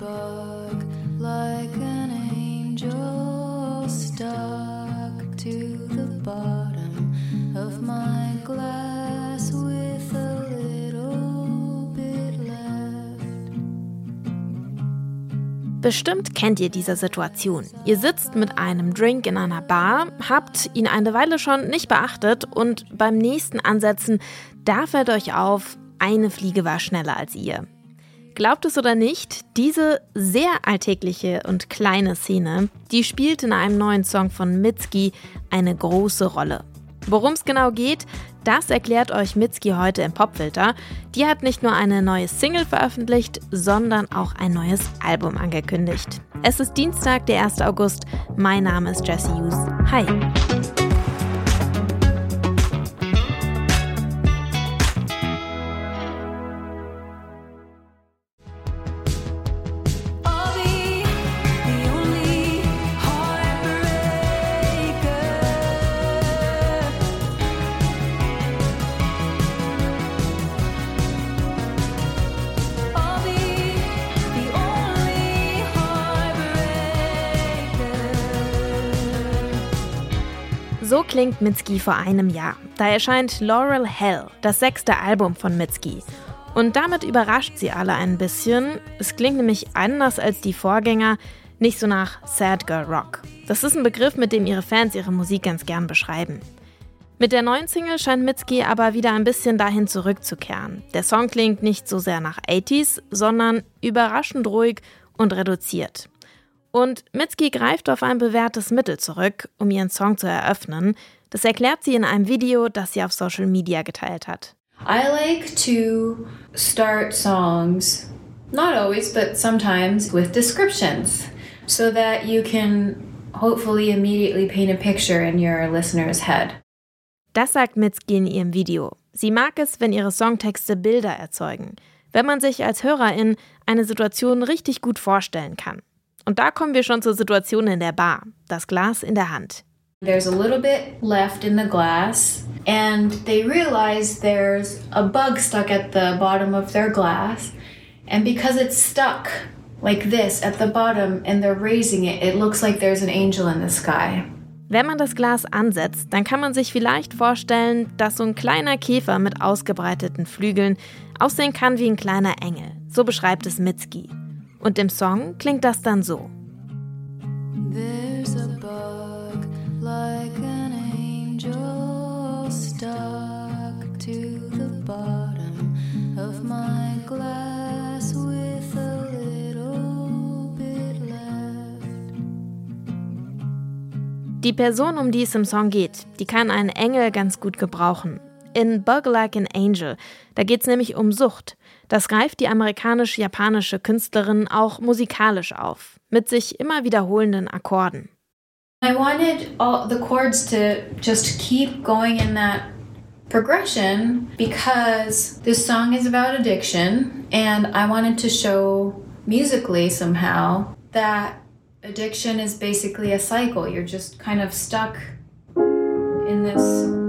bug like an angel stuck to the bottom of my glass with a little bit left. Bestimmt kennt ihr diese Situation. Ihr sitzt mit einem Drink in einer Bar, habt ihn eine Weile schon nicht beachtet und beim nächsten Ansetzen, da fällt euch auf, eine Fliege war schneller als ihr. Glaubt es oder nicht, diese sehr alltägliche und kleine Szene, die spielt in einem neuen Song von Mitski eine große Rolle. Worum es genau geht, das erklärt euch Mitski heute im Popfilter. Die hat nicht nur eine neue Single veröffentlicht, sondern auch ein neues Album angekündigt. Es ist Dienstag, der 1. August. Mein Name ist Jesse Hughes. Hi. So klingt Mitski vor einem Jahr. Da erscheint Laurel Hell, das sechste Album von Mitski. Und damit überrascht sie alle ein bisschen. Es klingt nämlich anders als die Vorgänger, nicht so nach Sad Girl Rock. Das ist ein Begriff, mit dem ihre Fans ihre Musik ganz gern beschreiben. Mit der neuen Single scheint Mitski aber wieder ein bisschen dahin zurückzukehren. Der Song klingt nicht so sehr nach 80s, sondern überraschend ruhig und reduziert. Und Mitski greift auf ein bewährtes Mittel zurück, um ihren Song zu eröffnen. Das erklärt sie in einem Video, das sie auf Social Media geteilt hat. I like to start songs, not always, but sometimes, with descriptions so that you can hopefully immediately paint a picture in your listener's head. Das sagt Mitski in ihrem Video. Sie mag es, wenn ihre Songtexte Bilder erzeugen, wenn man sich als Hörerin eine Situation richtig gut vorstellen kann. Und da kommen wir schon zur Situation in der Bar, das Glas in der Hand. There's a little bit left in the glass, and they realize there's a bug stuck at the bottom of their glass. And because it's stuck like this at the bottom and they're raising it, it looks like there's an angel in the sky. Wenn man das Glas ansetzt, dann kann man sich vielleicht vorstellen, dass so ein kleiner Käfer mit ausgebreiteten Flügeln aussehen kann wie ein kleiner Engel. So beschreibt es Mitski. Und im Song klingt das dann so. There's a bug like an angel stuck to the bottom of my glass with a little bit left. Die Person, um die es im Song geht, die kann einen Engel ganz gut gebrauchen. In Bug Like an Angel, da geht es nämlich um Sucht. Das greift die amerikanisch-japanische Künstlerin auch musikalisch auf, mit sich immer wiederholenden Akkorden. I wanted all the chords to just keep going in that progression because this song is about addiction and I wanted to show musically somehow that addiction is basically a cycle. You're just kind of stuck in this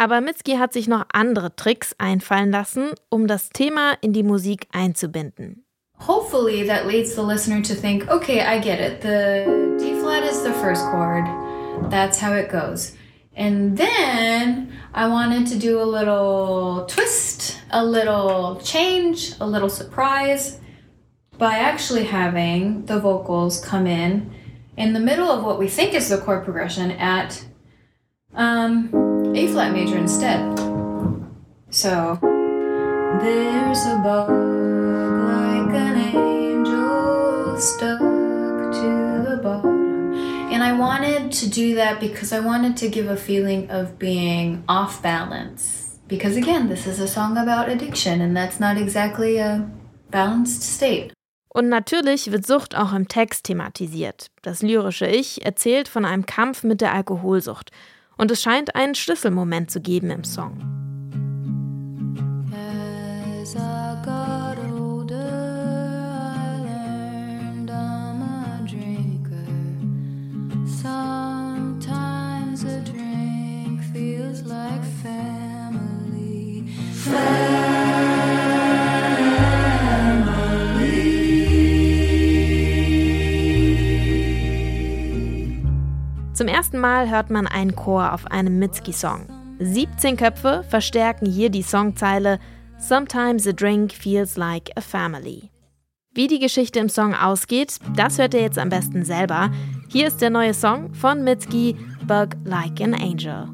Aber Mitski hat sich noch andere Tricks einfallen lassen, um das Thema in die Musik einzubinden. hopefully that leads the listener to think, okay, I get it. The D flat is the first chord. That's how it goes. And then I wanted to do a little twist, a little change, a little surprise by actually having the vocals come in in the middle of what we think is the chord progression at um, A flat major instead. So there's a bug like an angel stuck to the bottom. And I wanted to do that because I wanted to give a feeling of being off balance. Because again, this is a song about addiction, and that's not exactly a balanced state. Und natürlich wird Sucht auch im Text thematisiert. Das lyrische Ich erzählt von einem Kampf mit der Alkoholsucht. Und es scheint einen Schlüsselmoment zu geben im Song. Ersten Mal hört man einen Chor auf einem Mitski-Song. 17 Köpfe verstärken hier die Songzeile Sometimes a drink feels like a family. Wie die Geschichte im Song ausgeht, das hört ihr jetzt am besten selber. Hier ist der neue Song von Mitski, Bug Like an Angel.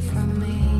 Was also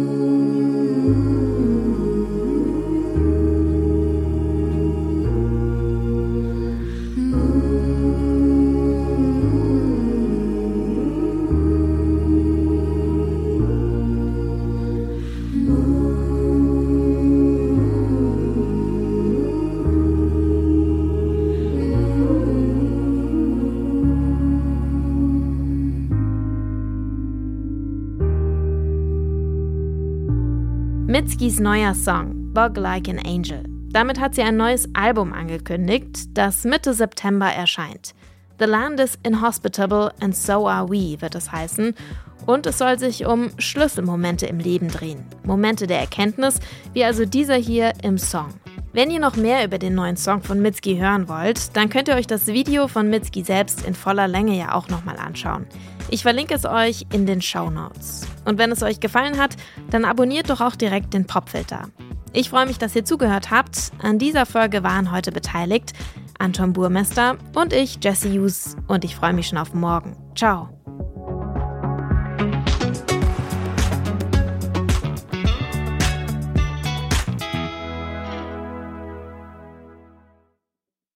Mitskis neuer Song, Bug Like an Angel. Damit hat sie ein neues Album angekündigt, das Mitte September erscheint. The Land is Inhospitable and So Are We wird es heißen. Und es soll sich um Schlüsselmomente im Leben drehen. Momente der Erkenntnis, wie also dieser hier im Song. Wenn ihr noch mehr über den neuen Song von Mitski hören wollt, dann könnt ihr euch das Video von Mitski selbst in voller Länge ja auch nochmal anschauen. Ich verlinke es euch in den Show Notes. Und wenn es euch gefallen hat, dann abonniert doch auch direkt den Popfilter. Ich freue mich, dass ihr zugehört habt. An dieser Folge waren heute beteiligt Anton Burmester und ich, Jesse Hughes. Und ich freue mich schon auf morgen. Ciao.